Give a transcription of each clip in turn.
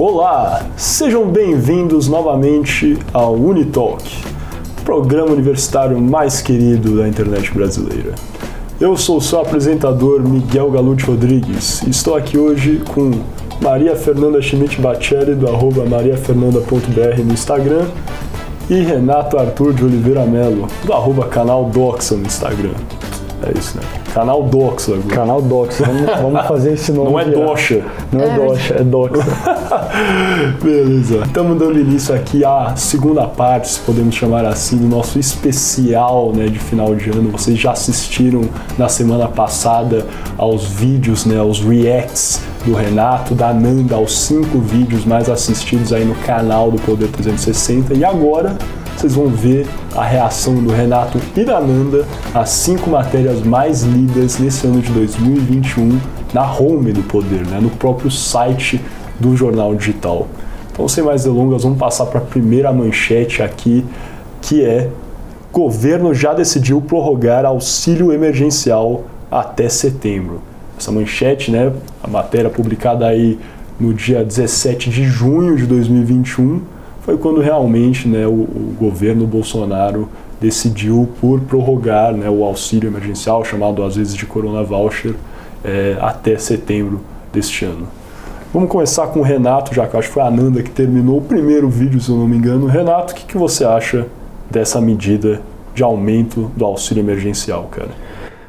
Olá, sejam bem-vindos novamente ao Unitalk, programa universitário mais querido da internet brasileira. Eu sou seu apresentador Miguel Galute Rodrigues e estou aqui hoje com Maria Fernanda Schmidt Bacelli do arroba mariafernanda.br no Instagram e Renato Arthur de Oliveira Melo do arroba canal Doxa no Instagram. É isso, né? Canal Doxa agora. Canal Doxa, vamos, vamos fazer esse nome. Não é Doxa. Não é, é Doxa, é Doxa. Beleza. Estamos dando início aqui à segunda parte, se podemos chamar assim, do nosso especial né, de final de ano. Vocês já assistiram na semana passada aos vídeos, né, aos reacts do Renato, da Nanda, aos cinco vídeos mais assistidos aí no canal do Poder 360. E agora vocês vão ver a reação do Renato e da Nanda às cinco matérias mais lidas nesse ano de 2021 na home do Poder, né, no próprio site do jornal digital. Então, sem mais delongas, vamos passar para a primeira manchete aqui, que é: governo já decidiu prorrogar auxílio emergencial até setembro. Essa manchete, né, a matéria publicada aí no dia 17 de junho de 2021 foi quando realmente né, o, o governo Bolsonaro decidiu por prorrogar né, o auxílio emergencial, chamado às vezes de Corona Voucher, é, até setembro deste ano. Vamos começar com o Renato, já que acho que foi a Ananda que terminou o primeiro vídeo, se eu não me engano. Renato, o que, que você acha dessa medida de aumento do auxílio emergencial, cara?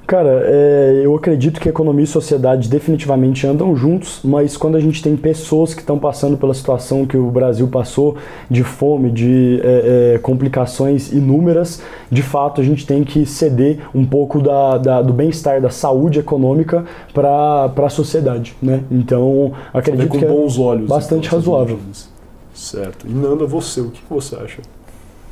Cara, é, eu acredito que economia e sociedade definitivamente andam juntos, mas quando a gente tem pessoas que estão passando pela situação que o Brasil passou, de fome, de é, é, complicações inúmeras, de fato a gente tem que ceder um pouco da, da do bem-estar, da saúde econômica para a sociedade, né? Então, acredito com que bons é olhos, bastante então, razoável. Certo. E Nanda, você, o que você acha?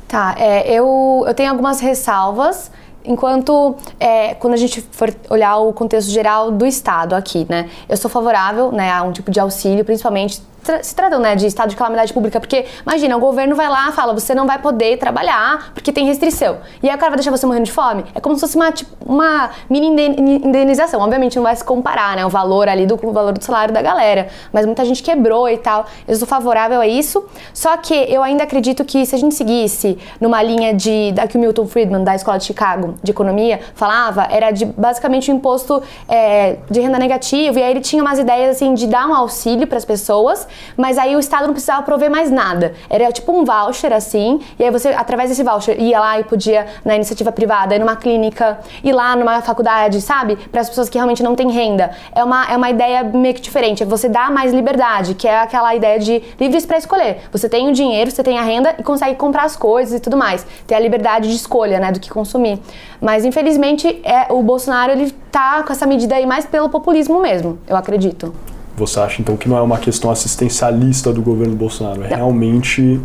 Tá, é, eu, eu tenho algumas ressalvas enquanto é, quando a gente for olhar o contexto geral do Estado aqui, né, eu sou favorável né, a um tipo de auxílio, principalmente se tratam né, de estado de calamidade pública, porque imagina, o governo vai lá fala, você não vai poder trabalhar porque tem restrição. E aí o cara vai deixar você morrendo de fome? É como se fosse uma, tipo, uma mini indenização. Obviamente não vai se comparar né, o valor ali do o valor do salário da galera, mas muita gente quebrou e tal. Eu sou favorável a isso, só que eu ainda acredito que se a gente seguisse numa linha de, da que o Milton Friedman, da Escola de Chicago, de Economia, falava, era de basicamente um imposto é, de renda negativo, e aí ele tinha umas ideias assim de dar um auxílio para as pessoas, mas aí o Estado não precisava prover mais nada. Era tipo um voucher assim, e aí você, através desse voucher, ia lá e podia na iniciativa privada, ir numa clínica, ir lá numa faculdade, sabe? Para as pessoas que realmente não têm renda. É uma, é uma ideia meio que diferente, é você dá mais liberdade, que é aquela ideia de livres para escolher. Você tem o dinheiro, você tem a renda e consegue comprar as coisas e tudo mais. Ter a liberdade de escolha, né, do que consumir. Mas infelizmente é, o Bolsonaro ele tá com essa medida aí mais pelo populismo mesmo, eu acredito. Você acha então que não é uma questão assistencialista do governo Bolsonaro, é não. realmente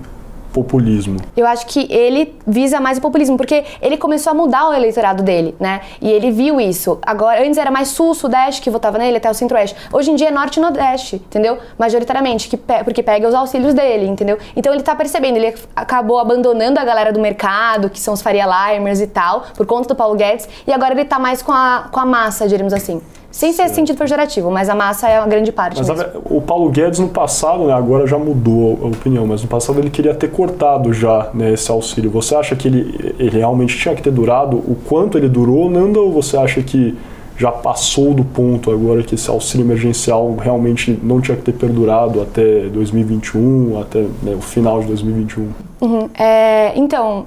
populismo. Eu acho que ele visa mais o populismo, porque ele começou a mudar o eleitorado dele, né? E ele viu isso. Agora, antes era mais sul, sudeste que votava nele, até o centro-oeste. Hoje em dia é norte e nordeste, entendeu? Majoritariamente, que pe porque pega os auxílios dele, entendeu? Então ele tá percebendo, ele acabou abandonando a galera do mercado, que são os Faria Limers e tal, por conta do Paulo Guedes, e agora ele tá mais com a, com a massa, diríamos assim. Sem ser sentido pejorativo, mas a massa é uma grande parte. Mas a, o Paulo Guedes no passado, né, agora já mudou a opinião, mas no passado ele queria ter cortado já né, esse auxílio. Você acha que ele, ele realmente tinha que ter durado? O quanto ele durou, Nanda, ou você acha que já passou do ponto agora que esse auxílio emergencial realmente não tinha que ter perdurado até 2021, até né, o final de 2021? Uhum. É, então,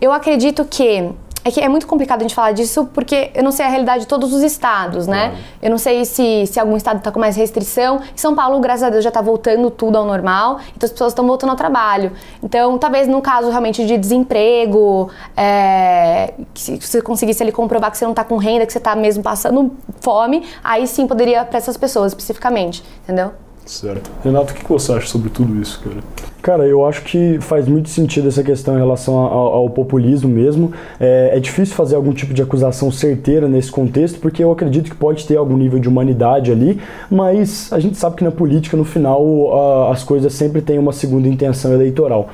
eu acredito que é que é muito complicado a gente falar disso porque eu não sei a realidade de todos os estados, né? Claro. Eu não sei se, se algum estado está com mais restrição. Em São Paulo, graças a Deus, já está voltando tudo ao normal, então as pessoas estão voltando ao trabalho. Então, talvez no caso realmente de desemprego, é, se você conseguisse ali comprovar que você não está com renda, que você está mesmo passando fome, aí sim poderia para essas pessoas especificamente, entendeu? Certo. Renato, o que você acha sobre tudo isso, cara? Cara, eu acho que faz muito sentido essa questão em relação ao, ao populismo mesmo. É, é, difícil fazer algum tipo de acusação certeira nesse contexto, porque eu acredito que pode ter algum nível de humanidade ali, mas a gente sabe que na política, no final, uh, as coisas sempre têm uma segunda intenção eleitoral.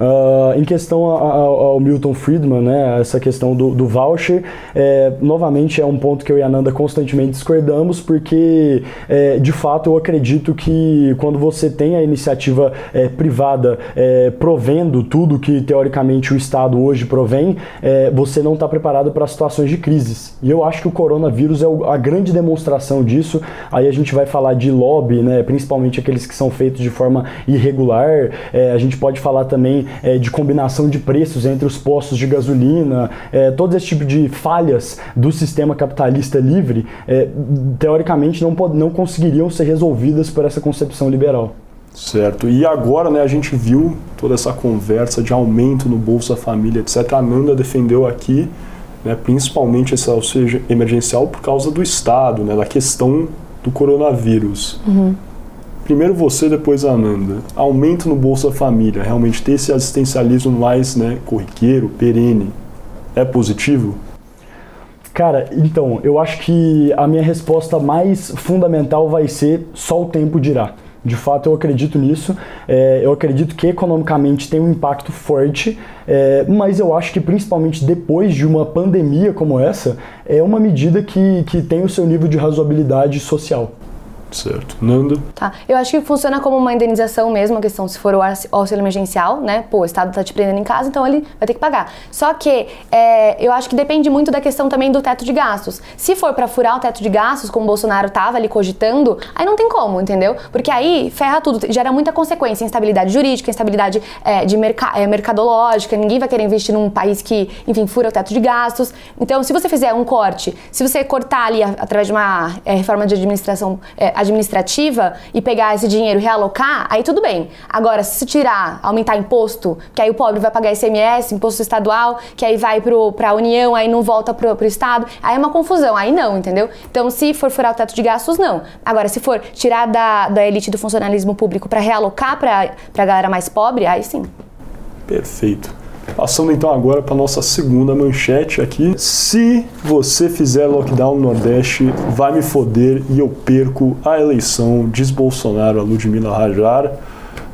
Uh, em questão ao, Milton Friedman, né, essa questão do, do voucher, é, novamente é um ponto que eu e a Nanda constantemente discordamos, porque é, de fato eu acredito que quando você tem a iniciativa é, privada é, provendo tudo que teoricamente o Estado hoje provém, é, você não está preparado para situações de crises. E eu acho que o coronavírus é a grande demonstração disso. Aí a gente vai falar de lobby, né, principalmente aqueles que são feitos de forma irregular. É, a gente pode falar também é, de combinação de preços entre os postos de gasolina, é, todo esse tipo de falhas do sistema capitalista livre, é, teoricamente não, não conseguiriam ser resolvidas por essa concepção liberal. Certo. E agora, né, a gente viu toda essa conversa de aumento no Bolsa Família, etc. A Nanda defendeu aqui, né, principalmente esse auxílio emergencial por causa do Estado, né, da questão do coronavírus. Uhum. Primeiro você, depois a Ananda. Aumento no Bolsa Família, realmente ter esse assistencialismo mais né, corriqueiro, perene, é positivo? Cara, então, eu acho que a minha resposta mais fundamental vai ser só o tempo dirá. De fato, eu acredito nisso. É, eu acredito que economicamente tem um impacto forte, é, mas eu acho que principalmente depois de uma pandemia como essa, é uma medida que, que tem o seu nível de razoabilidade social. Certo. Nanda? Tá. Eu acho que funciona como uma indenização mesmo, a questão se for o auxílio emergencial, né? Pô, o Estado tá te prendendo em casa, então ele vai ter que pagar. Só que é, eu acho que depende muito da questão também do teto de gastos. Se for para furar o teto de gastos, como o Bolsonaro tava ali cogitando, aí não tem como, entendeu? Porque aí ferra tudo, gera muita consequência, instabilidade jurídica, instabilidade é, de merca é, mercadológica, ninguém vai querer investir num país que, enfim, fura o teto de gastos. Então, se você fizer um corte, se você cortar ali através de uma é, reforma de administração é, administrativa e pegar esse dinheiro e realocar, aí tudo bem. Agora, se tirar, aumentar imposto, que aí o pobre vai pagar ICMS, imposto estadual, que aí vai para a União, aí não volta para o Estado, aí é uma confusão, aí não, entendeu? Então, se for furar o teto de gastos, não. Agora, se for tirar da, da elite do funcionalismo público para realocar para a galera mais pobre, aí sim. Perfeito. Passando então agora para nossa segunda manchete aqui. Se você fizer lockdown no Nordeste, vai me foder e eu perco a eleição, diz Bolsonaro a Ludmila Rajar.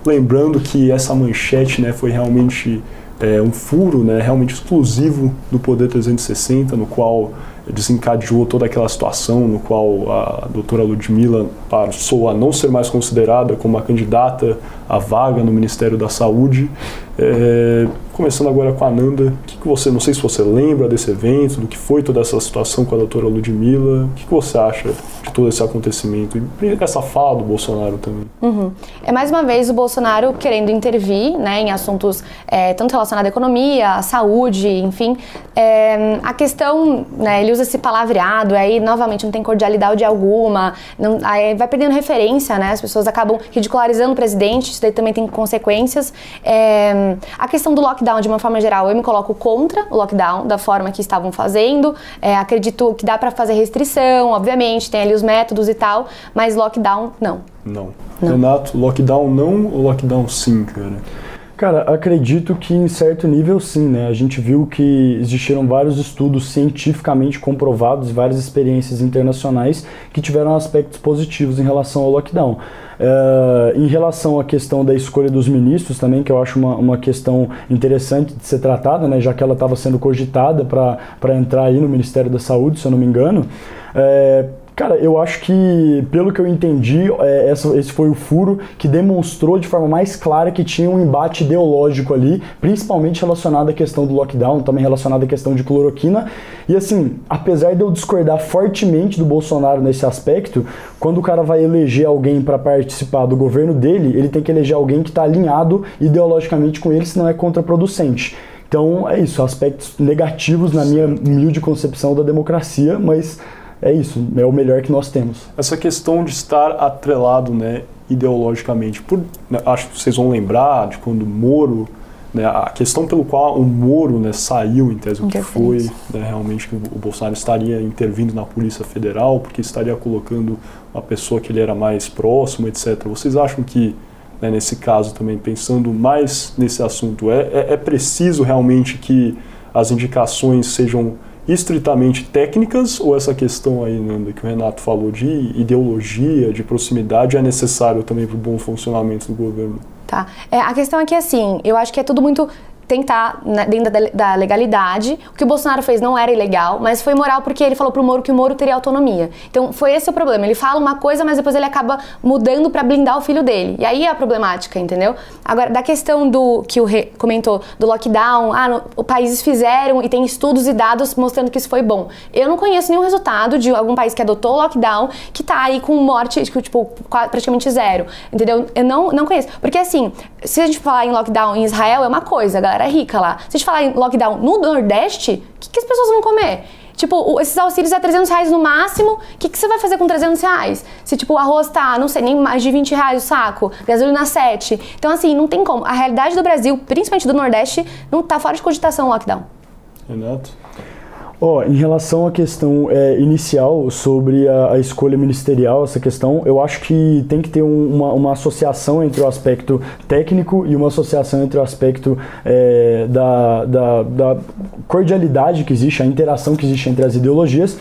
Lembrando que essa manchete né, foi realmente é, um furo né, realmente exclusivo do Poder 360, no qual desencadeou toda aquela situação no qual a doutora Ludmilla passou a não ser mais considerada como uma candidata à vaga no Ministério da Saúde. É, começando agora com a Nanda, que, que você, não sei se você lembra desse evento, do que foi toda essa situação com a doutora Ludmilla, o que, que você acha de todo esse acontecimento e essa fala do Bolsonaro também? Uhum. É mais uma vez o Bolsonaro querendo intervir né, em assuntos é, tanto relacionados à economia, à saúde, enfim. É, a questão, né, ele usa esse palavreado, aí novamente não tem cordialidade alguma, não, aí vai perdendo referência, né? As pessoas acabam ridicularizando o presidente, isso daí também tem consequências. É, a questão do lockdown, de uma forma geral, eu me coloco contra o lockdown, da forma que estavam fazendo. É, acredito que dá para fazer restrição, obviamente, tem ali os métodos e tal, mas lockdown, não. Não. não. Renato, lockdown não ou lockdown sim, cara? Cara, acredito que em certo nível sim, né? A gente viu que existiram vários estudos cientificamente comprovados, várias experiências internacionais que tiveram aspectos positivos em relação ao lockdown. Uh, em relação à questão da escolha dos ministros também, que eu acho uma, uma questão interessante de ser tratada, né, já que ela estava sendo cogitada para entrar aí no Ministério da Saúde, se eu não me engano. Uh, Cara, eu acho que, pelo que eu entendi, é, essa, esse foi o furo que demonstrou de forma mais clara que tinha um embate ideológico ali, principalmente relacionado à questão do lockdown, também relacionado à questão de cloroquina. E assim, apesar de eu discordar fortemente do Bolsonaro nesse aspecto, quando o cara vai eleger alguém para participar do governo dele, ele tem que eleger alguém que está alinhado ideologicamente com ele, senão é contraproducente. Então é isso, aspectos negativos na minha humilde concepção da democracia, mas é isso, é o melhor que nós temos. Essa questão de estar atrelado, né, ideologicamente, por, né, acho que vocês vão lembrar de quando Moro, né, a questão pelo qual o Moro né, saiu, em tese, o que foi né, realmente que o Bolsonaro estaria intervindo na Polícia Federal, porque estaria colocando uma pessoa que ele era mais próximo, etc. Vocês acham que né, nesse caso também, pensando mais nesse assunto, é, é, é preciso realmente que as indicações sejam estritamente técnicas ou essa questão aí, Nanda, que o Renato falou de ideologia, de proximidade, é necessário também para o bom funcionamento do governo? Tá. É, a questão é que, assim, eu acho que é tudo muito tentar né, dentro da, da, legalidade. O que o Bolsonaro fez não era ilegal, mas foi moral porque ele falou pro Moro que o Moro teria autonomia. Então foi esse o problema. Ele fala uma coisa, mas depois ele acaba mudando para blindar o filho dele. E aí é a problemática, entendeu? Agora, da questão do que o Rê comentou do lockdown, ah, no, os países fizeram e tem estudos e dados mostrando que isso foi bom. Eu não conheço nenhum resultado de algum país que adotou o lockdown que tá aí com morte, tipo, praticamente zero. Entendeu? Eu não, não conheço. Porque assim, se a gente falar em lockdown em Israel, é uma coisa, galera é rica lá. Se a gente falar em lockdown no Nordeste, o que, que as pessoas vão comer? Tipo, esses auxílios é 300 reais no máximo. O que, que você vai fazer com 300 reais? Se, tipo, o arroz tá, não sei, nem mais de 20 reais o saco, gasolina 7. Então, assim, não tem como. A realidade do Brasil, principalmente do Nordeste, não tá fora de cogitação o lockdown. Renato? Oh, em relação à questão é, inicial sobre a, a, escolha ministerial, essa questão, eu acho que tem que ter um, uma, uma, associação entre o aspecto técnico e uma associação entre o aspecto é, da, da, da cordialidade que existe, a interação que existe entre as ideologias.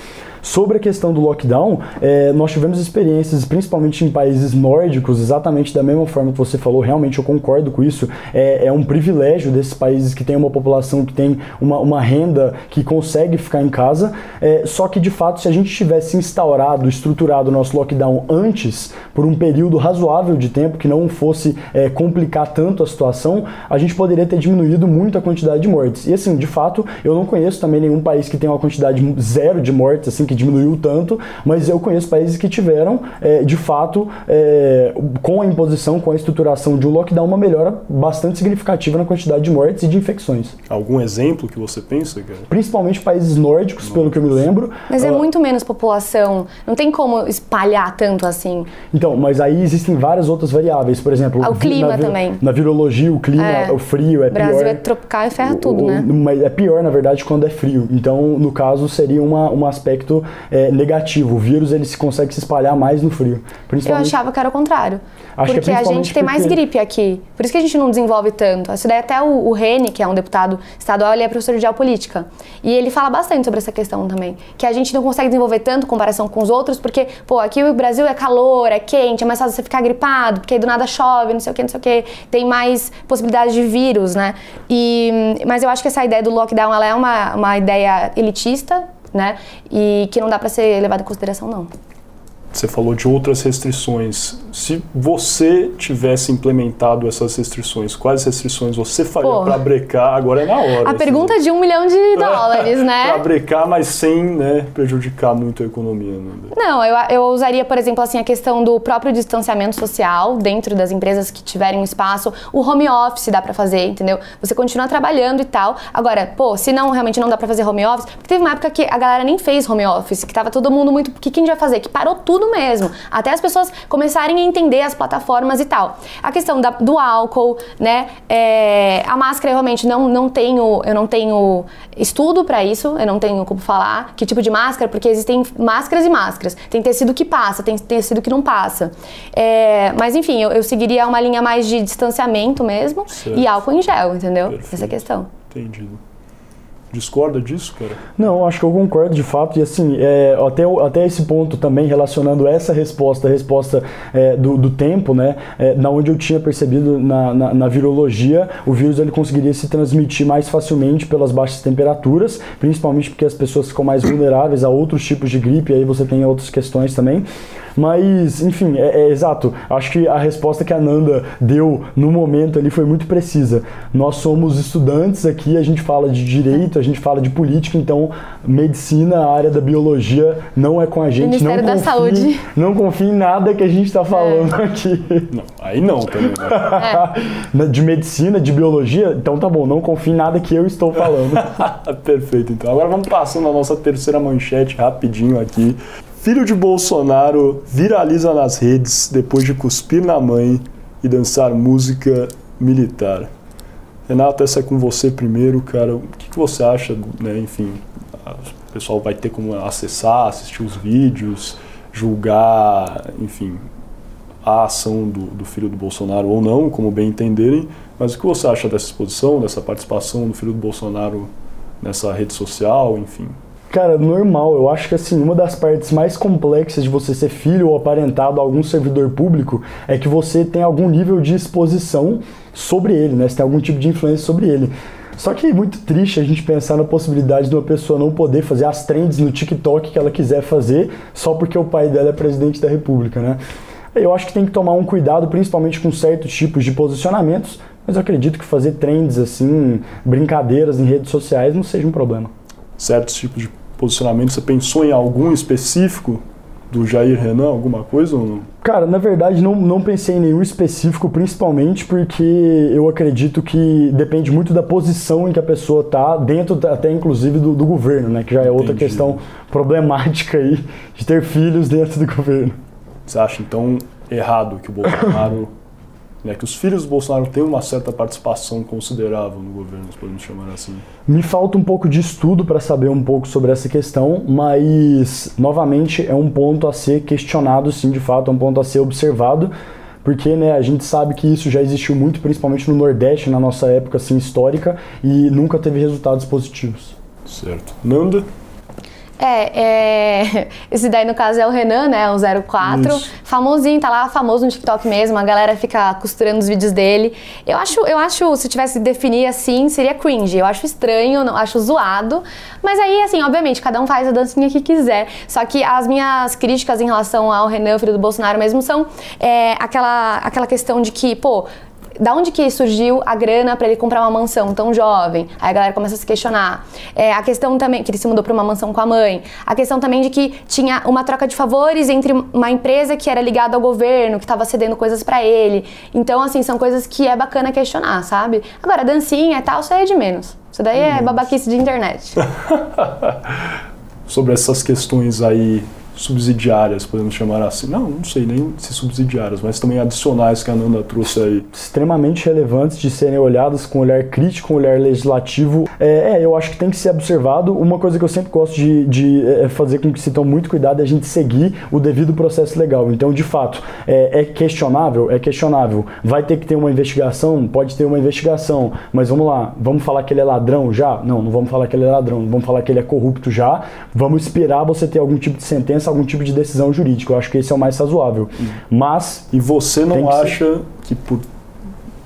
Sobre a questão do lockdown, é, nós tivemos experiências, principalmente em países nórdicos, exatamente da mesma forma que você falou, realmente eu concordo com isso. É, é um privilégio desses países que têm uma população que tem uma, uma renda que consegue ficar em casa. É, só que, de fato, se a gente tivesse instaurado, estruturado o nosso lockdown antes, por um período razoável de tempo, que não fosse é, complicar tanto a situação, a gente poderia ter diminuído muito a quantidade de mortes. E assim, de fato, eu não conheço também nenhum país que tenha uma quantidade zero de mortes, assim, que diminuiu tanto, mas eu conheço países que tiveram, é, de fato, é, com a imposição, com a estruturação de um lockdown, uma melhora bastante significativa na quantidade de mortes e de infecções. Algum exemplo que você pensa, cara? Principalmente países nórdicos, pelo que eu me lembro. Mas é muito menos população, não tem como espalhar tanto assim. Então, mas aí existem várias outras variáveis, por exemplo... Ah, o clima na, também. Na virologia, o clima, é. o frio é Brasil pior. Brasil é tropical e ferra tudo, o, né? Mas é pior, na verdade, quando é frio. Então, no caso, seria uma, um aspecto é, negativo. O vírus ele se consegue se espalhar mais no frio. Eu achava que era o contrário. Acho porque a gente tem mais gripe aqui. Por isso que a gente não desenvolve tanto. Isso daí até o, o Rene, que é um deputado estadual, ele é professor de geopolítica. E ele fala bastante sobre essa questão também. Que a gente não consegue desenvolver tanto em comparação com os outros, porque, pô, aqui o Brasil é calor, é quente, é mais fácil você ficar gripado, porque aí do nada chove, não sei o que, não sei o que. Tem mais possibilidades de vírus, né? E, mas eu acho que essa ideia do lockdown, ela é uma, uma ideia elitista, né? E que não dá para ser levado em consideração, não. Você falou de outras restrições. Se você tivesse implementado essas restrições, quais restrições você faria para brecar? Agora é na hora. A assim. pergunta é de um milhão de dólares, né? para brecar, mas sem né, prejudicar muito a economia. Né? Não, eu, eu usaria, por exemplo, assim, a questão do próprio distanciamento social dentro das empresas que tiverem um espaço. O home office dá para fazer, entendeu? Você continua trabalhando e tal. Agora, pô, se não realmente não dá para fazer home office, porque teve uma época que a galera nem fez home office, que tava todo mundo muito. O que, que a gente vai fazer? Que parou tudo tudo mesmo, até as pessoas começarem a entender as plataformas e tal. A questão da, do álcool, né? É, a máscara eu realmente não, não tenho, eu não tenho estudo para isso, eu não tenho como falar que tipo de máscara, porque existem máscaras e máscaras. Tem tecido que passa, tem tecido que não passa. É, mas enfim, eu, eu, seguiria uma linha mais de distanciamento mesmo certo. e álcool em gel, entendeu? Perfeito. Essa é a questão. Entendido discorda disso, cara? Não, acho que eu concordo de fato. E assim, é, até, até esse ponto também, relacionando essa resposta, a resposta é, do, do, tempo, né? É, na onde eu tinha percebido na, na, na, virologia, o vírus ele conseguiria se transmitir mais facilmente pelas baixas temperaturas, principalmente porque as pessoas ficam mais vulneráveis a outros tipos de gripe, aí você tem outras questões também. Mas, enfim, é, é, exato. Acho que a resposta que a Nanda deu no momento ali foi muito precisa. Nós somos estudantes aqui, a gente fala de direito, a gente fala de política, então medicina, a área da biologia não é com a gente. Ministério não da confie, Saúde. Não confie em nada que a gente está falando é. aqui. Não, aí não também. Né? É. De medicina, de biologia, então tá bom, não confie em nada que eu estou falando. Perfeito, então. Agora vamos passando a nossa terceira manchete rapidinho aqui. Filho de Bolsonaro viraliza nas redes depois de cuspir na mãe e dançar música militar. Renato, essa é com você primeiro, cara. O que, que você acha, né? Enfim, o pessoal vai ter como acessar, assistir os vídeos, julgar, enfim, a ação do, do, filho do Bolsonaro ou não, como bem entenderem, mas o que você acha dessa exposição, dessa participação do filho do Bolsonaro nessa rede social, enfim? Cara, normal. Eu acho que assim, uma das partes mais complexas de você ser filho ou aparentado a algum servidor público é que você tem algum nível de exposição sobre ele, né? Você tem algum tipo de influência sobre ele. Só que é muito triste a gente pensar na possibilidade de uma pessoa não poder fazer as trends no TikTok que ela quiser fazer só porque o pai dela é presidente da república, né? Eu acho que tem que tomar um cuidado, principalmente com certos tipos de posicionamentos, mas eu acredito que fazer trends assim, brincadeiras em redes sociais não seja um problema. Certos tipos de posicionamentos, você pensou em algum específico do Jair Renan, alguma coisa ou não? Cara, na verdade não, não pensei em nenhum específico, principalmente porque eu acredito que depende muito da posição em que a pessoa está, dentro até inclusive do, do, governo, né? Que já é outra Entendi. questão problemática aí de ter filhos dentro do governo. Você acha então errado que o Bolsonaro né, que os filhos do Bolsonaro têm uma certa participação considerável no governo, se podemos chamar assim. Me falta um pouco de estudo para saber um pouco sobre essa questão, mas novamente é um ponto a ser questionado, sim, de fato, é um ponto a ser observado, porque né, a gente sabe que isso já existiu muito, principalmente no Nordeste, na nossa época assim, histórica, e nunca teve resultados positivos. Certo. Nanda? É, é, esse daí no caso é o Renan, né? O 04. Isso. Famosinho, tá lá, famoso no TikTok mesmo. A galera fica costurando os vídeos dele. Eu acho, eu acho, se tivesse que definir assim, seria cringe. Eu acho estranho, não, acho zoado. Mas aí, assim, obviamente, cada um faz a dancinha que quiser. Só que as minhas críticas em relação ao Renan, filho do Bolsonaro mesmo, são é, aquela, aquela questão de que, pô, da onde que surgiu a grana para ele comprar uma mansão tão jovem? Aí a galera começa a se questionar. É, a questão também, que ele se mudou para uma mansão com a mãe. A questão também de que tinha uma troca de favores entre uma empresa que era ligada ao governo, que estava cedendo coisas para ele. Então, assim, são coisas que é bacana questionar, sabe? Agora, dancinha e tal, isso aí é de menos. Isso daí é babaquice de internet. Sobre essas questões aí subsidiárias, podemos chamar assim. Não, não sei nem se subsidiárias, mas também adicionais que a Nanda trouxe aí. Extremamente relevantes de serem olhadas com olhar crítico, com olhar legislativo. É, é, eu acho que tem que ser observado. Uma coisa que eu sempre gosto de, de é, fazer com que se tome muito cuidado é a gente seguir o devido processo legal. Então, de fato, é, é questionável? É questionável. Vai ter que ter uma investigação? Pode ter uma investigação. Mas vamos lá, vamos falar que ele é ladrão já? Não, não vamos falar que ele é ladrão. Vamos falar que ele é corrupto já. Vamos esperar você ter algum tipo de sentença algum tipo de decisão jurídica. Eu acho que esse é o mais razoável. Mas. E você não que acha ser... que, por,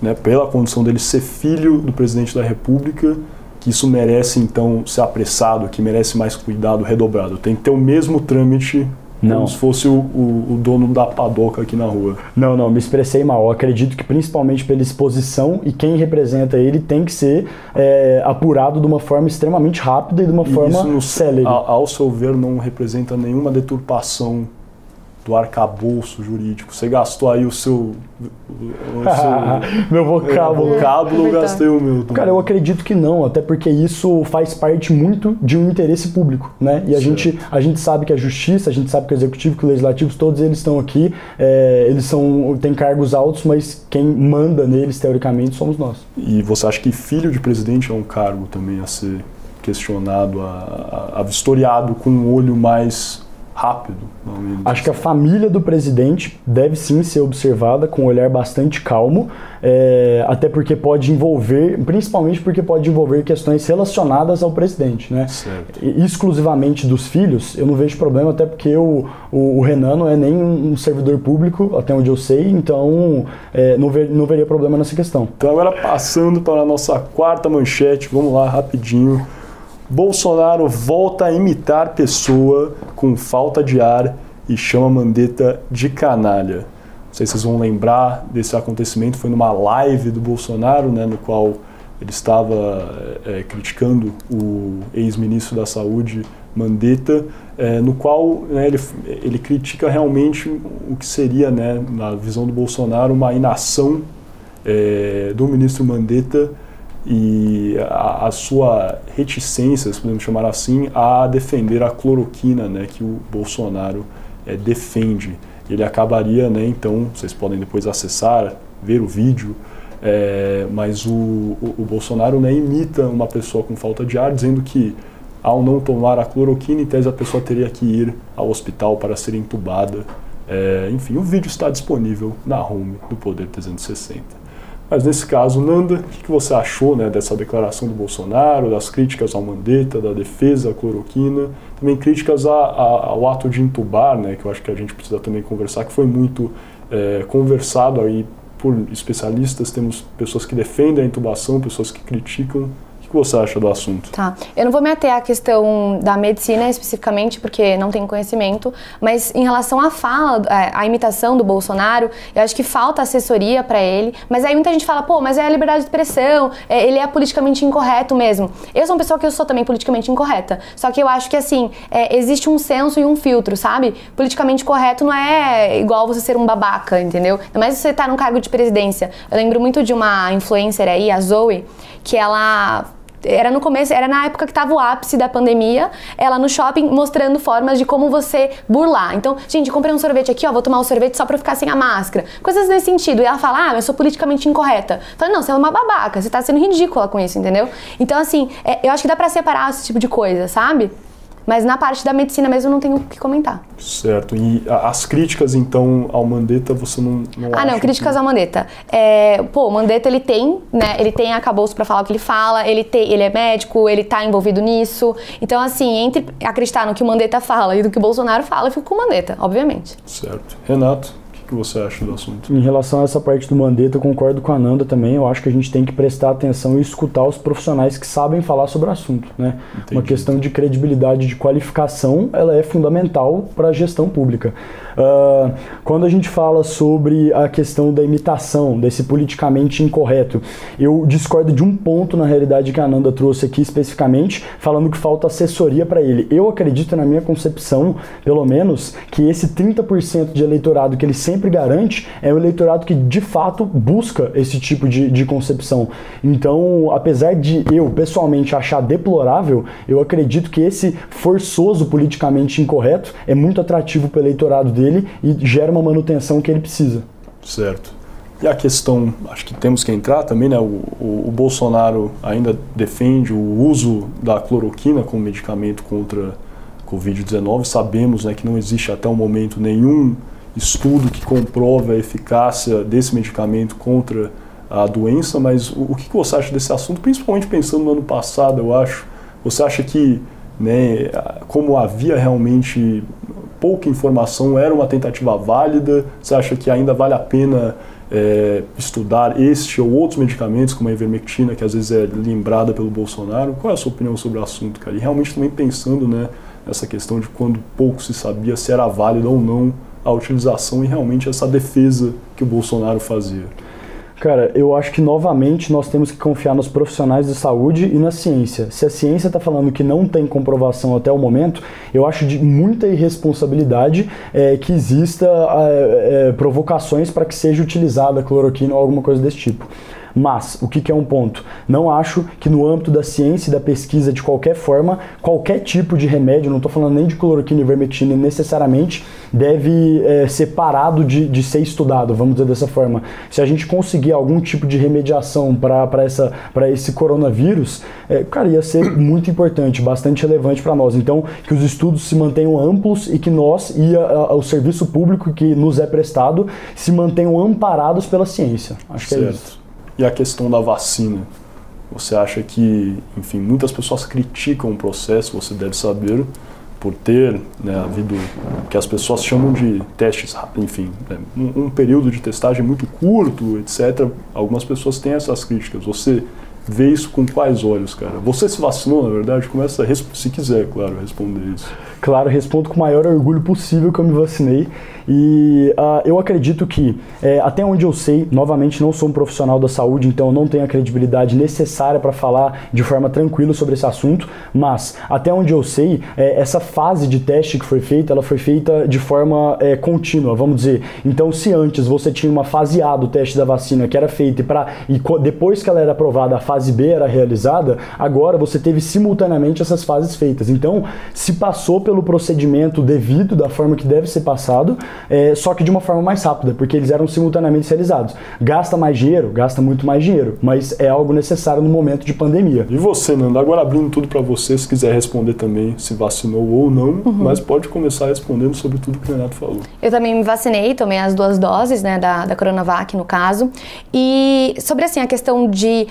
né, pela condição dele ser filho do presidente da República, que isso merece então ser apressado, que merece mais cuidado redobrado? Tem que ter o mesmo trâmite não. Como se fosse o, o, o, dono da padoca aqui na rua. Não, não, me expressei mal. Eu acredito que principalmente pela exposição e quem representa ele tem que ser é, apurado de uma forma extremamente rápida e de uma e forma isso célere. A, ao seu ver, não representa nenhuma deturpação do arcabouço jurídico. Você gastou aí o seu. O seu meu vocábulo. vocábulo, eu gastei o meu. Também. Cara, eu acredito que não, até porque isso faz parte muito de um interesse público, né? E a gente, a gente sabe que a justiça, a gente sabe que o executivo, que o legislativo, todos eles estão aqui, é, eles são, têm cargos altos, mas quem manda neles, teoricamente, somos nós. E você acha que filho de presidente é um cargo também a ser questionado, a, a, a vistoriado com um olho mais rápido. Acho que a família do presidente deve sim ser observada com um olhar bastante calmo, é, até porque pode envolver, principalmente porque pode envolver questões relacionadas ao presidente, né? Certo. Exclusivamente dos filhos, eu não vejo problema, até porque o, o, o Renan não é nem um servidor público, até onde eu sei, então é, não, ver, não veria problema nessa questão. Então agora passando para a nossa quarta manchete, vamos lá rapidinho. Bolsonaro volta a imitar pessoa com falta de ar e chama Mandetta de canalha. Não sei se vocês vão lembrar desse acontecimento, foi numa live do Bolsonaro, né, no qual ele estava é, criticando o ex-ministro da Saúde, Mandetta, é, no qual né, ele, ele critica realmente o que seria, né, na visão do Bolsonaro, uma inação é, do ministro Mandetta e a, a, sua reticência, se podemos chamar assim, a defender a cloroquina né, que o Bolsonaro é, defende. Ele acabaria, né, então, vocês podem depois acessar, ver o vídeo, é, mas o, o, o, Bolsonaro né, imita uma pessoa com falta de ar, dizendo que ao não tomar a cloroquina, em tese a pessoa teria que ir ao hospital para ser entubada É, enfim, o vídeo está disponível na home do Poder 360. Mas nesse caso, Nanda, o que você achou né, dessa declaração do Bolsonaro, das críticas ao Mandetta, da defesa à cloroquina, também críticas a, a, ao ato de entubar, né, que eu acho que a gente precisa também conversar, que foi muito é, conversado aí por especialistas, temos pessoas que defendem a intubação, pessoas que criticam que você acha do assunto? Tá. Eu não vou me ater à questão da medicina especificamente, porque não tenho conhecimento, mas em relação à fala, é, à imitação do Bolsonaro, eu acho que falta assessoria para ele. Mas aí muita gente fala, pô, mas é a liberdade de expressão, é, ele é politicamente incorreto mesmo. Eu sou uma pessoa que eu sou também politicamente incorreta. Só que eu acho que, assim, é, existe um senso e um filtro, sabe? Politicamente correto não é igual você ser um babaca, entendeu? Mas você tá num cargo de presidência. Eu lembro muito de uma influencer aí, a Zoe, que ela era no começo, era na época que estava o ápice da pandemia, ela no shopping mostrando formas de como você burlar. Então, gente, comprei um sorvete aqui, ó, vou tomar um sorvete só pra ficar sem a máscara. Coisas nesse sentido. E ela fala, ah, eu sou politicamente incorreta. Eu falei, não, você é uma babaca, você tá sendo ridícula com isso, entendeu? Então, assim, é, eu acho que dá pra separar esse tipo de coisa, sabe? Mas na parte da medicina mesmo não tenho o que comentar. Certo. E as críticas, então, ao Mandetta, você não, não Ah, não, críticas que... ao Mandetta. É, pô, o Mandetta, ele tem, né, ele tem acabouço para falar o que ele fala, ele, tem, ele é médico, ele tá envolvido nisso. Então, assim, entre acreditar no que o Mandetta fala e do que o Bolsonaro fala, eu fico com o Mandetta, obviamente. Certo. Renato? Que você acha do assunto? Em relação a essa parte do Mandetta, eu concordo com a Nanda também. Eu acho que a gente tem que prestar atenção e escutar os profissionais que sabem falar sobre o assunto. Né? Uma questão de credibilidade, de qualificação, ela é fundamental para a gestão pública. Uh, quando a gente fala sobre a questão da imitação, desse politicamente incorreto, eu discordo de um ponto na realidade que a Nanda trouxe aqui especificamente, falando que falta assessoria para ele. Eu acredito, na minha concepção, pelo menos, que esse 30% de eleitorado que ele sempre garante é o eleitorado que de fato busca esse tipo de, de concepção. Então, apesar de eu pessoalmente achar deplorável, eu acredito que esse forçoso politicamente incorreto é muito atrativo para o eleitorado dele dele e gera uma manutenção que ele precisa. Certo. E a questão, acho que temos que entrar também, né? O, o, o Bolsonaro ainda defende o uso da cloroquina como medicamento contra Covid-19. Sabemos né, que não existe até o momento nenhum estudo que comprove a eficácia desse medicamento contra a doença, mas o, o que você acha desse assunto, principalmente pensando no ano passado, eu acho? Você acha que, né, como havia realmente pouca informação, era uma tentativa válida? Você acha que ainda vale a pena é, estudar este ou outros medicamentos, como a ivermectina, que às vezes é lembrada pelo Bolsonaro? Qual é a sua opinião sobre o assunto, cara? E realmente também pensando né, nessa questão de quando pouco se sabia se era válida ou não a utilização e realmente essa defesa que o Bolsonaro fazia. Cara, eu acho que novamente nós temos que confiar nos profissionais de saúde e na ciência. Se a ciência está falando que não tem comprovação até o momento, eu acho de muita irresponsabilidade é, que exista é, é, provocações para que seja utilizada cloroquina ou alguma coisa desse tipo. Mas, o que, que, é um ponto? Não acho que no âmbito da ciência e da pesquisa, de qualquer forma, qualquer tipo de remédio, não estou falando nem de cloroquina e vermectina necessariamente, deve é, ser parado de, de ser estudado, vamos dizer dessa forma. Se a gente conseguir algum tipo de remediação para esse coronavírus, é, cara, ia ser muito importante, bastante relevante para nós. Então, que os estudos se mantenham amplos e que nós e a, a, o serviço público que nos é prestado se mantenham amparados pela ciência. Acho que certo. é isso. E a questão da vacina? Você acha que, enfim, muitas pessoas criticam o processo, você deve saber, por ter né, havido que as pessoas chamam de testes, enfim, né, um, um, período de testagem muito curto, etc. Algumas pessoas têm essas críticas. Você vê isso com quais olhos, cara? Você se vacinou, na verdade? Começa, a, se quiser, claro, responder isso. Claro, respondo com o maior orgulho possível que eu me vacinei. E uh, eu acredito que, é, até onde eu sei, novamente não sou um profissional da saúde, então eu não tenho a credibilidade necessária para falar de forma tranquila sobre esse assunto, mas até onde eu sei, é, essa fase de teste que foi feita, ela foi feita de forma é, contínua, vamos dizer. Então, se antes você tinha uma fase A do teste da vacina que era feita para e depois que ela era aprovada, a fase B era realizada, agora você teve simultaneamente essas fases feitas. Então, se passou pelo procedimento devido, da forma que deve ser passado, é, só que de uma forma mais rápida, porque eles eram simultaneamente realizados. Gasta mais dinheiro? Gasta muito mais dinheiro, mas é algo necessário no momento de pandemia. E você, Nando? Agora abrindo tudo para você, se quiser responder também se vacinou ou não, uhum. mas pode começar respondendo sobre tudo que o Renato falou. Eu também me vacinei, tomei as duas doses, né, da, da Coronavac, no caso. E sobre, assim, a questão de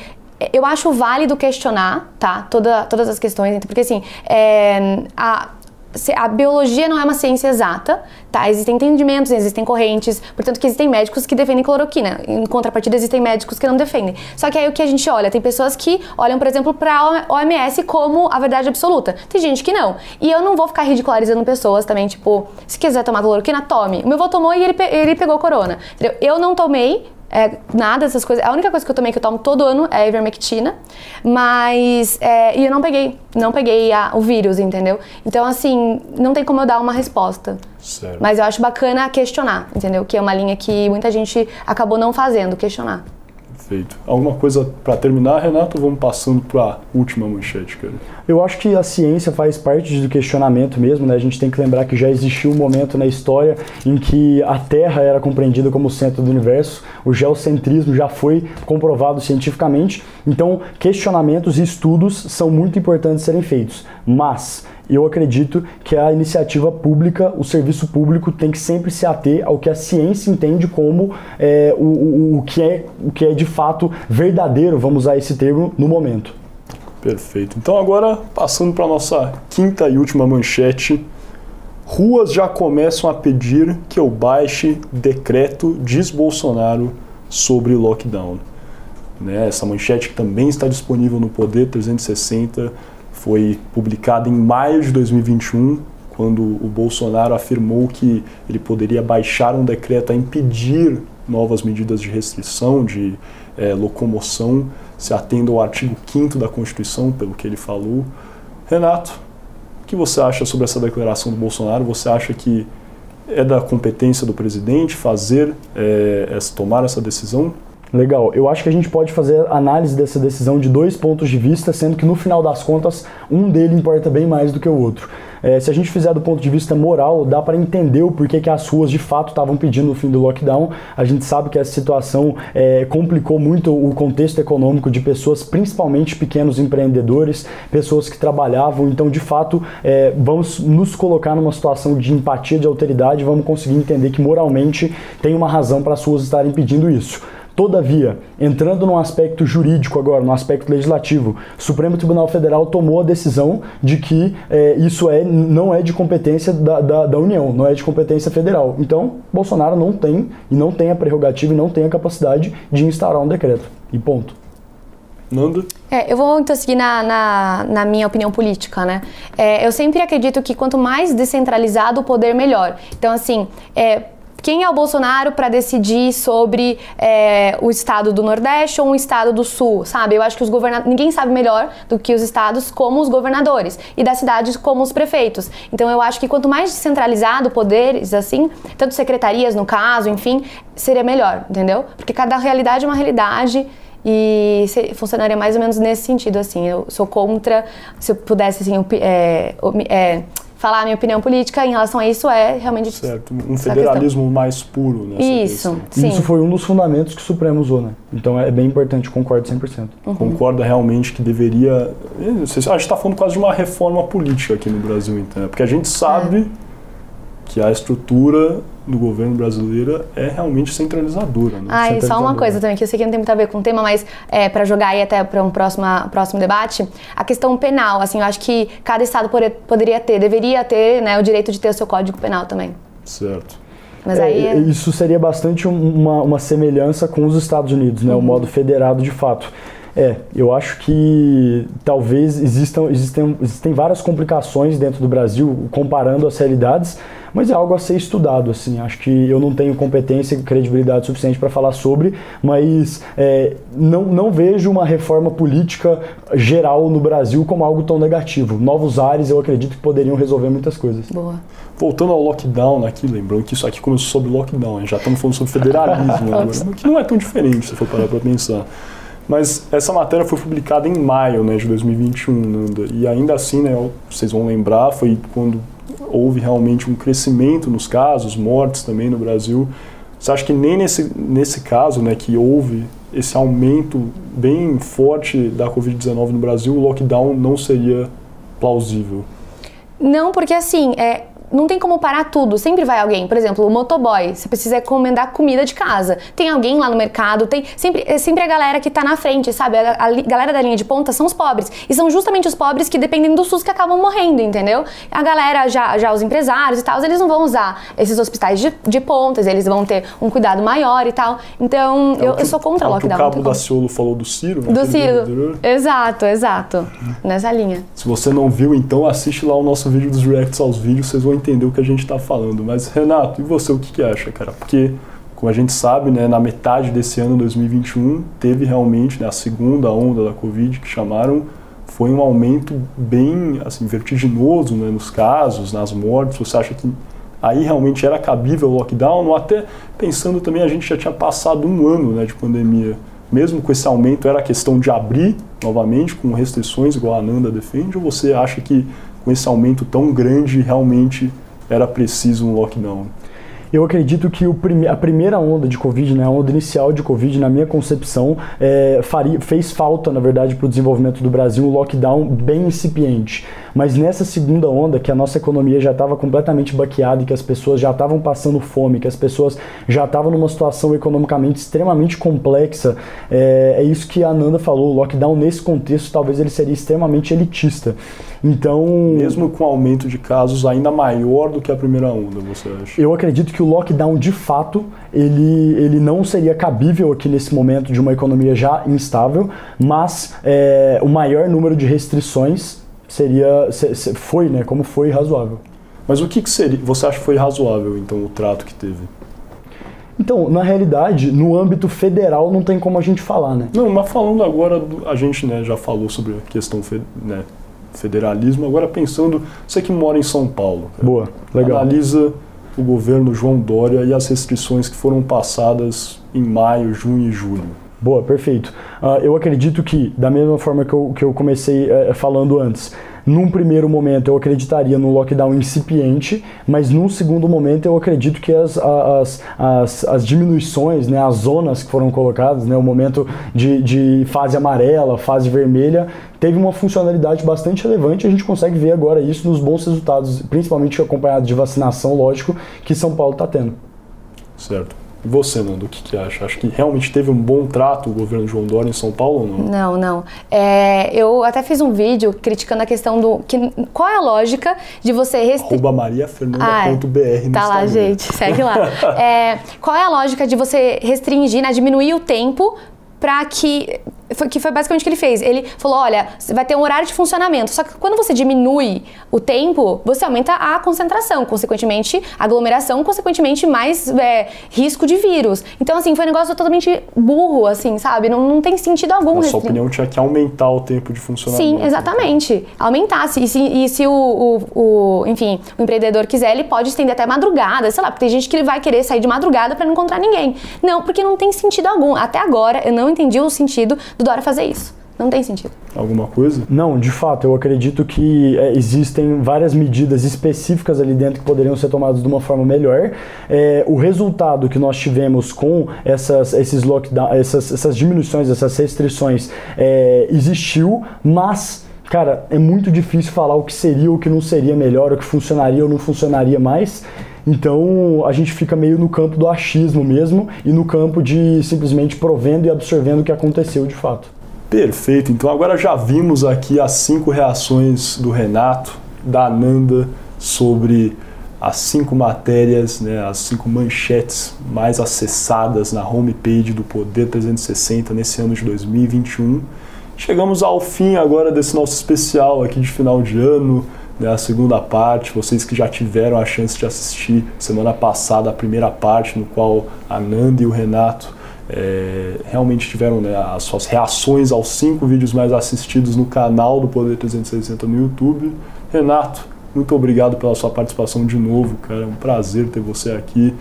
eu acho válido questionar, tá? Toda, todas as questões, porque assim, é, a, a biologia não é uma ciência exata, tá? Existem entendimentos, existem correntes, portanto que existem médicos que defendem cloroquina. Em contrapartida, existem médicos que não defendem. Só que aí o que a gente olha, tem pessoas que olham, por exemplo, para a OMS como a verdade absoluta. Tem gente que não. E eu não vou ficar ridicularizando pessoas também, tipo, se quiser tomar cloroquina, tome. O meu avô tomou e ele, ele pegou corona. Entendeu? Eu não tomei, é, nada dessas coisas. A única coisa que eu tomei que eu tomo todo ano é ivermectina, mas é, e eu não peguei, não peguei a, o vírus, entendeu? Então assim, não tem como eu dar uma resposta. Mas eu acho bacana questionar, entendeu? Que é uma linha que muita gente acabou não fazendo, questionar. Perfeito. Alguma coisa para terminar, Renato? Vamos passando para a última manchete, cara. Eu acho que a ciência faz parte do questionamento mesmo, né? A gente tem que lembrar que já existiu um momento na história em que a Terra era compreendida como o centro do universo, o geocentrismo já foi comprovado cientificamente, então questionamentos e estudos são muito importantes serem feitos. Mas eu acredito que a iniciativa pública, o serviço público tem que sempre se ater ao que a ciência entende como é, o, o, o, que é, o que é de fato verdadeiro, vamos usar esse termo, no momento. Perfeito. Então agora, passando para a nossa quinta e última manchete, ruas já começam a pedir que eu baixe decreto, diz Bolsonaro, sobre lockdown. Né? Essa manchete também está disponível no Poder 360 foi publicada em maio de 2021, quando o Bolsonaro afirmou que ele poderia baixar um decreto a impedir novas medidas de restrição, de é, locomoção, se atendo ao artigo 5 da Constituição, pelo que ele falou. Renato, o que você acha sobre essa declaração do Bolsonaro? Você acha que é da competência do presidente fazer, é, tomar essa decisão? Legal. Eu acho que a gente pode fazer análise dessa decisão de dois pontos de vista, sendo que no final das contas um dele importa bem mais do que o outro. É, se a gente fizer do ponto de vista moral, dá para entender o porquê que as ruas de fato estavam pedindo o fim do lockdown. A gente sabe que essa situação é, complicou muito o contexto econômico de pessoas, principalmente pequenos empreendedores, pessoas que trabalhavam. Então, de fato, é, vamos nos colocar numa situação de empatia, de alteridade, vamos conseguir entender que moralmente tem uma razão para as ruas estarem pedindo isso. Todavia, entrando no aspecto jurídico agora, no aspecto legislativo, o Supremo Tribunal Federal tomou a decisão de que é, isso é, não é de competência da, da, da, União, não é de competência federal. Então, Bolsonaro não tem e não tem a prerrogativa e não tem a capacidade de instaurar um decreto. E ponto. Nando? É, eu vou então seguir na, na, na minha opinião política, né? É, eu sempre acredito que quanto mais descentralizado o poder, melhor. Então, assim, é, quem é o Bolsonaro para decidir sobre é, o estado do Nordeste ou um estado do Sul, sabe? Eu acho que os governadores, ninguém sabe melhor do que os estados como os governadores e das cidades como os prefeitos. Então eu acho que quanto mais descentralizado poderes assim, tanto secretarias no caso, enfim, seria melhor, entendeu? Porque cada realidade é uma realidade e funcionaria mais ou menos nesse sentido assim. Eu sou contra, se eu pudesse assim, é, é falar a minha opinião política em relação a isso é realmente certo um federalismo mais puro nessa isso sim. isso foi um dos fundamentos que o Supremo usou né então é bem importante concordo 100% uhum. concorda realmente que deveria a gente está falando quase de uma reforma política aqui no Brasil então porque a gente sabe é. Que a estrutura do governo brasileiro é realmente centralizadora. Né? Ah, e só uma coisa também, que eu sei que não tem muito a ver com o tema, mas é, para jogar aí até para um próximo, próximo debate, a questão penal, assim, eu acho que cada estado poderia ter, deveria ter né, o direito de ter o seu código penal também. Certo. Mas aí é, é... Isso seria bastante uma, uma semelhança com os Estados Unidos, né? Uhum. o modo federado de fato. É, eu acho que talvez existam, existem, existem várias complicações dentro do Brasil comparando as realidades, mas é algo a ser estudado, assim. Acho que eu não tenho competência e credibilidade suficiente para falar sobre, mas é, não, não vejo uma reforma política geral no Brasil como algo tão negativo. Novos ares eu acredito que poderiam resolver muitas coisas. Boa. Voltando ao lockdown aqui, lembrando que isso aqui começou sobre lockdown, já estamos falando sobre federalismo agora, que não é tão diferente se for parar para pensar. Mas essa matéria foi publicada em maio né, de 2021, Nanda, e ainda assim, né, vocês vão lembrar, foi quando houve realmente um crescimento nos casos, mortes também no Brasil. Você acha que nem nesse, nesse caso, né, que houve esse aumento bem forte da Covid-19 no Brasil, o lockdown não seria plausível? Não, porque assim, é, não tem como parar tudo. Sempre vai alguém. Por exemplo, o motoboy. Você precisa encomendar comida de casa. Tem alguém lá no mercado. Tem sempre, é sempre a galera que tá na frente, sabe? A, a, a, galera da linha de ponta são os pobres. E são justamente os pobres que dependem do SUS que acabam morrendo, entendeu? A galera, já, já os empresários e tal, eles não vão usar esses hospitais de, de pontas. Eles vão ter um cuidado maior e tal. Então, é eu, que, eu, sou contra é o lockdown. o Cabo Daciolo falou do Ciro, né? Do Ciro. Exato, exato. Nessa linha. Se você não viu, então assiste lá o nosso vídeo dos reacts aos vídeos. Vocês vão entender o que a gente está falando. Mas, Renato, e você o que, que acha, cara? Porque, como a gente sabe, né, na metade desse ano 2021, teve realmente né, a segunda onda da Covid, que chamaram, foi um aumento bem assim, vertiginoso né, nos casos, nas mortes. Você acha que aí realmente era cabível o lockdown? Ou até pensando também, a gente já tinha passado um ano né, de pandemia. Mesmo com esse aumento, era questão de abrir novamente com restrições, igual a Ananda defende? Ou você acha que com esse aumento tão grande, realmente era preciso um lockdown? Eu acredito que prime a primeira onda de Covid, né, a onda inicial de Covid, na minha concepção, é, faria, fez falta, na verdade, para o desenvolvimento do Brasil um lockdown bem incipiente. Mas nessa segunda onda, que a nossa economia já estava completamente baqueada e que as pessoas já estavam passando fome, que as pessoas já estavam numa situação economicamente extremamente complexa, é, é isso que a Ananda falou. O lockdown, nesse contexto, talvez ele seria extremamente elitista. Então. Mesmo com aumento de casos ainda maior do que a primeira onda, você acha? Eu acredito que o lockdown, de fato, ele, ele não seria cabível aqui nesse momento de uma economia já instável, mas é, o maior número de restrições seria foi, né? Como foi razoável. Mas o que, que seria? Você acha que foi razoável então o trato que teve? Então, na realidade, no âmbito federal não tem como a gente falar, né? Não, mas falando agora, a gente né, já falou sobre a questão né, federalismo, agora pensando, você que mora em São Paulo. Cara, Boa, legal. Analisa o governo João Dória e as restrições que foram passadas em maio, junho e julho. Boa, perfeito. Uh, eu acredito que, da mesma forma que eu, que eu comecei uh, falando antes, num primeiro momento eu acreditaria no lockdown incipiente, mas num segundo momento eu acredito que as, as, as, as diminuições, né, as zonas que foram colocadas, né, o momento de, de fase amarela, fase vermelha, teve uma funcionalidade bastante relevante. A gente consegue ver agora isso nos bons resultados, principalmente acompanhado de vacinação, lógico, que São Paulo está tendo. Certo. E você, Nando, o que, que acha? Acho que realmente teve um bom trato o governo João Dória em São Paulo ou não? Não, não. É, eu até fiz um vídeo criticando a questão do. Que, qual é a lógica de você restringir. Mariafernanda.br no Tá lá, gente, segue lá. é, qual é a lógica de você restringir, né, diminuir o tempo para que foi, que foi basicamente o que ele fez. Ele falou: olha, vai ter um horário de funcionamento. Só que quando você diminui o tempo, você aumenta a concentração, consequentemente, aglomeração, consequentemente, mais é, risco de vírus. Então, assim, foi um negócio totalmente burro, assim, sabe? Não, não tem sentido algum. Na sua opinião, tinha que aumentar o tempo de funcionamento. Sim, exatamente. Então. Aumentasse. E se, e se o, o, o, enfim, o empreendedor quiser, ele pode estender até madrugada, sei lá, porque tem gente que vai querer sair de madrugada para não encontrar ninguém. Não, porque não tem sentido algum. Até agora, eu não entendi o sentido do Dória fazer isso. Não tem sentido. Alguma coisa? Não, de fato, eu acredito que é, existem várias medidas específicas ali dentro que poderiam ser tomadas de uma forma melhor. É, o resultado que nós tivemos com essas, esses lockdown, essas, essas diminuições, essas restrições, é, existiu, mas cara, é muito difícil falar o que seria ou o que não seria melhor, o que funcionaria ou não funcionaria mais. Então a gente fica meio no campo do achismo mesmo e no campo de simplesmente provendo e absorvendo o que aconteceu de fato. Perfeito, então agora já vimos aqui as cinco reações do Renato, da Ananda sobre as cinco matérias, né, as cinco manchetes mais acessadas na homepage do Poder 360 nesse ano de 2021. Chegamos ao fim agora desse nosso especial aqui de final de ano né, a segunda parte, vocês que já tiveram a chance de assistir semana passada a primeira parte, no qual a Nanda e o Renato é, realmente tiveram né, as suas reações aos cinco vídeos mais assistidos no canal do Poder 360 no YouTube. Renato, muito obrigado pela sua participação de novo, cara. É um prazer ter você aqui.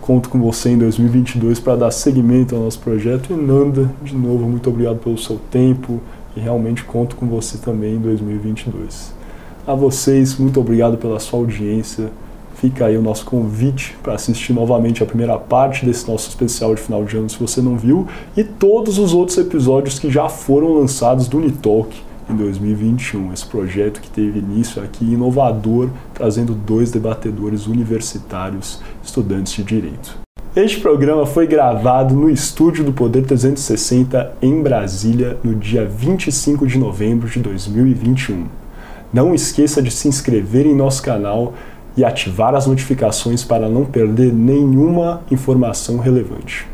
Conto com você em 2022 para dar seguimento ao nosso projeto. E Nanda, de novo, muito obrigado pelo seu tempo e realmente conto com você também em 2022. A vocês, muito obrigado pela sua audiência. Fica aí o nosso convite para assistir novamente a primeira parte desse nosso especial de final de ano, se você não viu, e todos os outros episódios que já foram lançados do Unitalk em 2021. Esse projeto que teve início aqui inovador, trazendo dois debatedores universitários, estudantes de direito. Este programa foi gravado no estúdio do Poder 360 em Brasília no dia 25 de novembro de 2021. Não esqueça de se inscrever em nosso canal e ativar as notificações para não perder nenhuma informação relevante.